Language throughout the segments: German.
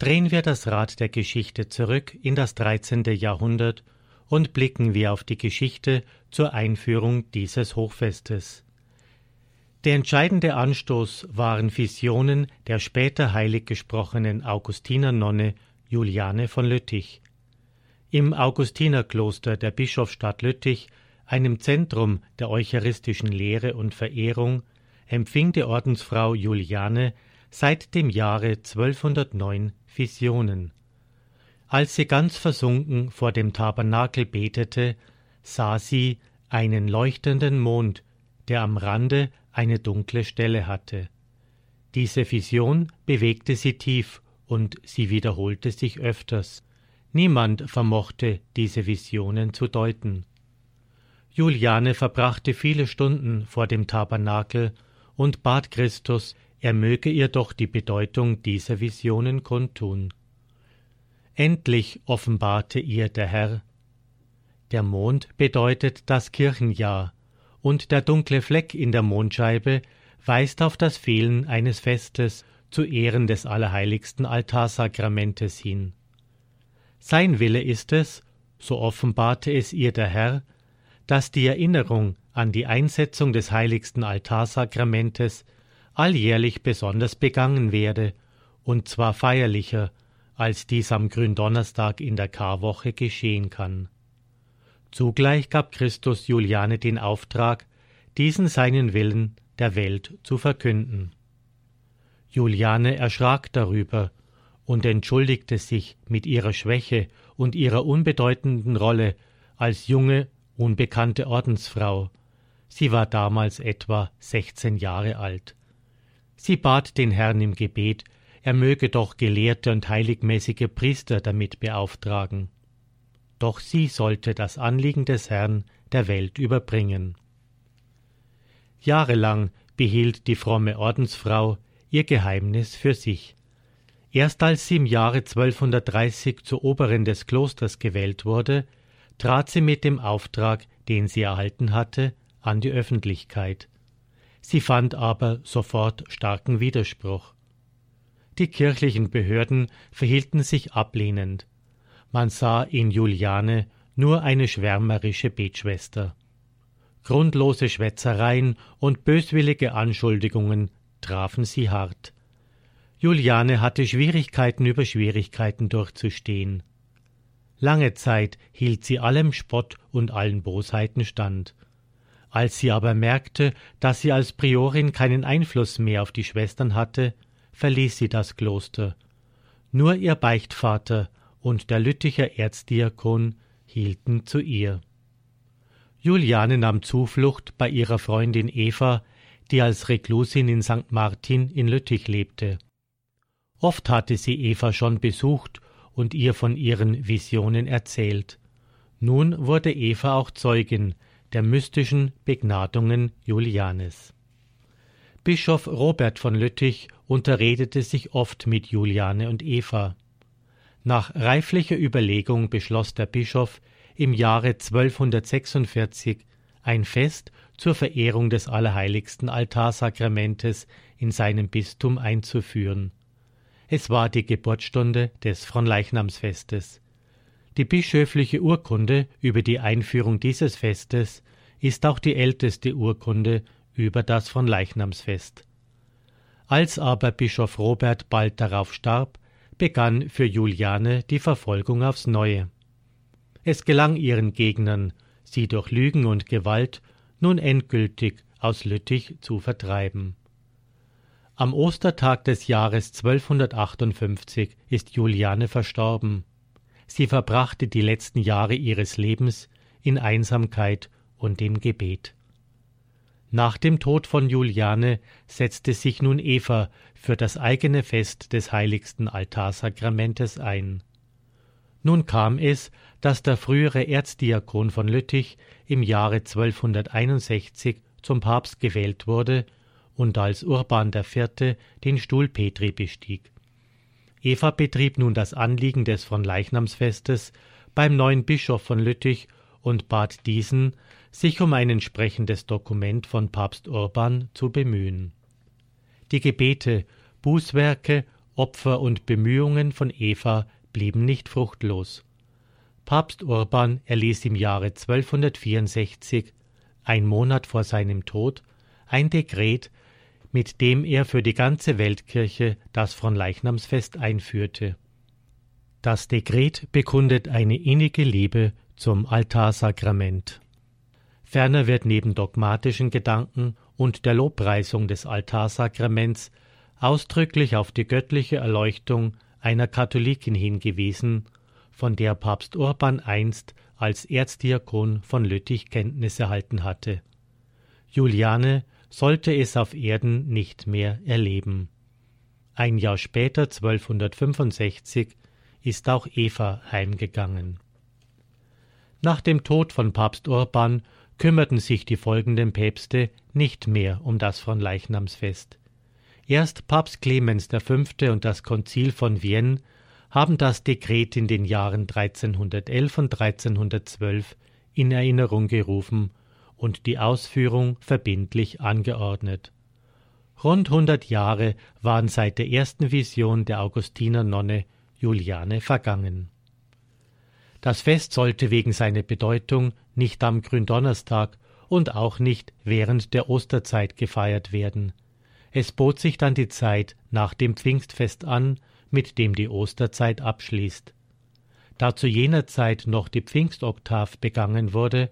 Drehen wir das Rad der Geschichte zurück in das 13. Jahrhundert und blicken wir auf die Geschichte zur Einführung dieses Hochfestes. Der entscheidende Anstoß waren Visionen der später heilig gesprochenen Augustinernonne Juliane von Lüttich. Im Augustinerkloster der Bischofsstadt Lüttich, einem Zentrum der eucharistischen Lehre und Verehrung, empfing die Ordensfrau Juliane seit dem Jahre 1209 Visionen. Als sie ganz versunken vor dem Tabernakel betete, sah sie einen leuchtenden Mond, der am Rande eine dunkle Stelle hatte. Diese Vision bewegte sie tief und sie wiederholte sich öfters. Niemand vermochte diese Visionen zu deuten. Juliane verbrachte viele Stunden vor dem Tabernakel und bat Christus, er möge ihr doch die Bedeutung dieser Visionen kundtun. Endlich offenbarte ihr der Herr. Der Mond bedeutet das Kirchenjahr, und der dunkle Fleck in der Mondscheibe weist auf das Fehlen eines Festes zu Ehren des allerheiligsten Altarsakramentes hin. Sein Wille ist es, so offenbarte es ihr der Herr, dass die Erinnerung an die Einsetzung des heiligsten Altarsakramentes alljährlich besonders begangen werde, und zwar feierlicher, als dies am Gründonnerstag in der Karwoche geschehen kann. Zugleich gab Christus Juliane den Auftrag, diesen seinen Willen der Welt zu verkünden. Juliane erschrak darüber und entschuldigte sich mit ihrer Schwäche und ihrer unbedeutenden Rolle als junge, unbekannte Ordensfrau. Sie war damals etwa sechzehn Jahre alt. Sie bat den Herrn im Gebet, er möge doch gelehrte und heiligmäßige Priester damit beauftragen. Doch sie sollte das Anliegen des Herrn der Welt überbringen. Jahrelang behielt die fromme Ordensfrau ihr Geheimnis für sich. Erst als sie im Jahre 1230 zur Oberin des Klosters gewählt wurde, trat sie mit dem Auftrag, den sie erhalten hatte, an die Öffentlichkeit. Sie fand aber sofort starken Widerspruch. Die kirchlichen Behörden verhielten sich ablehnend. Man sah in Juliane nur eine schwärmerische Betschwester. Grundlose Schwätzereien und böswillige Anschuldigungen trafen sie hart. Juliane hatte Schwierigkeiten über Schwierigkeiten durchzustehen. Lange Zeit hielt sie allem Spott und allen Bosheiten stand. Als sie aber merkte, dass sie als Priorin keinen Einfluss mehr auf die Schwestern hatte, verließ sie das Kloster. Nur ihr Beichtvater und der Lütticher Erzdiakon hielten zu ihr. Juliane nahm Zuflucht bei ihrer Freundin Eva, die als Reklusin in St. Martin in Lüttich lebte. Oft hatte sie Eva schon besucht und ihr von ihren Visionen erzählt. Nun wurde Eva auch Zeugin der mystischen Begnadungen Julianes. Bischof Robert von Lüttich unterredete sich oft mit Juliane und Eva. Nach reiflicher Überlegung beschloss der Bischof im Jahre 1246 ein Fest zur Verehrung des allerheiligsten Altarsakramentes in seinem Bistum einzuführen. Es war die Geburtsstunde des Fronleichnamsfestes. Die bischöfliche Urkunde über die Einführung dieses Festes ist auch die älteste Urkunde über das Fronleichnamsfest. Als aber Bischof Robert bald darauf starb, begann für Juliane die Verfolgung aufs neue. Es gelang ihren Gegnern, sie durch Lügen und Gewalt nun endgültig aus Lüttich zu vertreiben. Am Ostertag des Jahres 1258 ist Juliane verstorben. Sie verbrachte die letzten Jahre ihres Lebens in Einsamkeit und im Gebet. Nach dem Tod von Juliane setzte sich nun Eva für das eigene Fest des heiligsten Altarsakramentes ein. Nun kam es, dass der frühere Erzdiakon von Lüttich im Jahre 1261 zum Papst gewählt wurde und als Urban IV. den Stuhl Petri bestieg. Eva betrieb nun das Anliegen des Fronleichnamsfestes beim neuen Bischof von Lüttich und bat diesen, sich um ein entsprechendes Dokument von Papst Urban zu bemühen. Die Gebete, Bußwerke, Opfer und Bemühungen von Eva blieben nicht fruchtlos. Papst Urban erließ im Jahre 1264, ein Monat vor seinem Tod, ein Dekret, mit dem er für die ganze Weltkirche das Fronleichnamsfest einführte. Das Dekret bekundet eine innige Liebe zum Altarsakrament. Ferner wird neben dogmatischen Gedanken und der Lobpreisung des Altarsakraments ausdrücklich auf die göttliche Erleuchtung einer Katholikin hingewiesen, von der Papst Urban einst als Erzdiakon von Lüttich Kenntnis erhalten hatte. Juliane sollte es auf Erden nicht mehr erleben. Ein Jahr später, 1265, ist auch Eva heimgegangen. Nach dem Tod von Papst Urban kümmerten sich die folgenden Päpste nicht mehr um das Fronleichnamsfest. Erst Papst Clemens V. und das Konzil von Vienne haben das Dekret in den Jahren 1311 und 1312 in Erinnerung gerufen und die Ausführung verbindlich angeordnet. Rund hundert Jahre waren seit der ersten Vision der Augustiner-Nonne Juliane vergangen. Das Fest sollte wegen seiner Bedeutung nicht am Gründonnerstag und auch nicht während der Osterzeit gefeiert werden. Es bot sich dann die Zeit nach dem Pfingstfest an, mit dem die Osterzeit abschließt. Da zu jener Zeit noch die Pfingstoktav begangen wurde,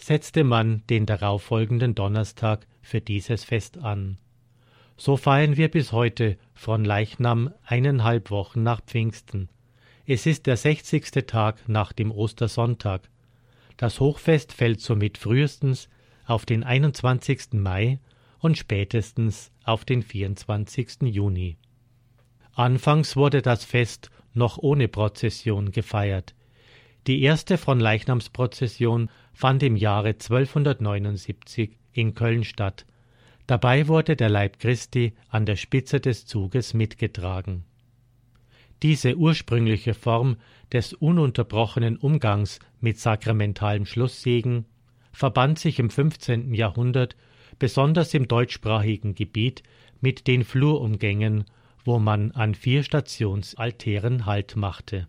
setzte man den darauffolgenden Donnerstag für dieses Fest an. So feiern wir bis heute von Leichnam eineinhalb Wochen nach Pfingsten. Es ist der sechzigste Tag nach dem Ostersonntag. Das Hochfest fällt somit frühestens auf den 21. Mai und spätestens auf den 24. Juni. Anfangs wurde das Fest noch ohne Prozession gefeiert. Die erste von Leichnamsprozession fand im Jahre 1279 in Köln statt. Dabei wurde der Leib Christi an der Spitze des Zuges mitgetragen. Diese ursprüngliche Form des ununterbrochenen Umgangs mit sakramentalem Schlusssegen verband sich im 15. Jahrhundert besonders im deutschsprachigen Gebiet mit den Flurumgängen, wo man an vier Stationsaltären Halt machte.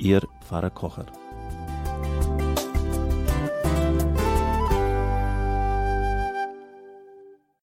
Ihr Pfarrer Kocher.